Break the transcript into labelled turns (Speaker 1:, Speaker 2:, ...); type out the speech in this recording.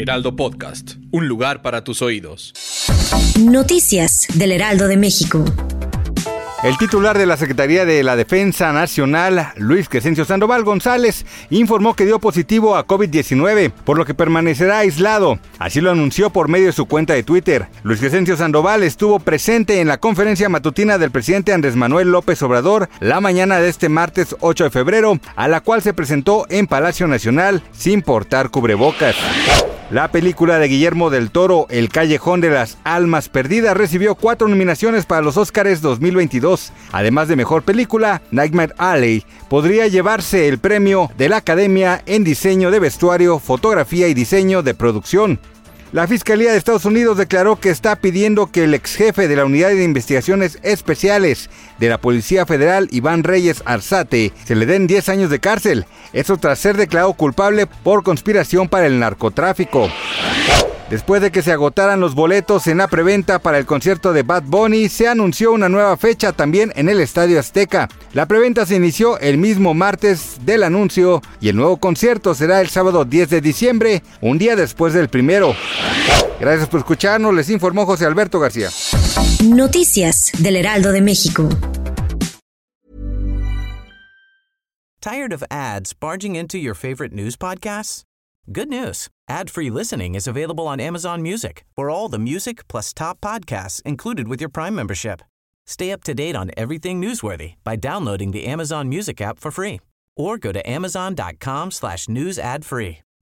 Speaker 1: Heraldo Podcast, un lugar para tus oídos.
Speaker 2: Noticias del Heraldo de México.
Speaker 3: El titular de la Secretaría de la Defensa Nacional, Luis Crescencio Sandoval González, informó que dio positivo a COVID-19, por lo que permanecerá aislado. Así lo anunció por medio de su cuenta de Twitter. Luis Crescencio Sandoval estuvo presente en la conferencia matutina del presidente Andrés Manuel López Obrador la mañana de este martes 8 de febrero, a la cual se presentó en Palacio Nacional sin portar cubrebocas. La película de Guillermo del Toro, El Callejón de las Almas Perdidas, recibió cuatro nominaciones para los Oscars 2022. Además de Mejor Película, Nightmare Alley podría llevarse el premio de la Academia en Diseño de Vestuario, Fotografía y Diseño de Producción. La Fiscalía de Estados Unidos declaró que está pidiendo que el ex jefe de la Unidad de Investigaciones Especiales de la Policía Federal, Iván Reyes Arzate, se le den 10 años de cárcel. Eso tras ser declarado culpable por conspiración para el narcotráfico. Después de que se agotaran los boletos en la preventa para el concierto de Bad Bunny, se anunció una nueva fecha también en el Estadio Azteca. La preventa se inició el mismo martes del anuncio y el nuevo concierto será el sábado 10 de diciembre, un día después del primero. Gracias por escucharnos, les informó José Alberto García.
Speaker 2: Noticias del Heraldo de México.
Speaker 4: Tired of ads barging into your favorite news podcasts? Good news. Ad-free listening is available on Amazon Music for all the music plus top podcasts included with your Prime membership. Stay up to date on everything newsworthy by downloading the Amazon Music app for free or go to amazon.com slash news ad free.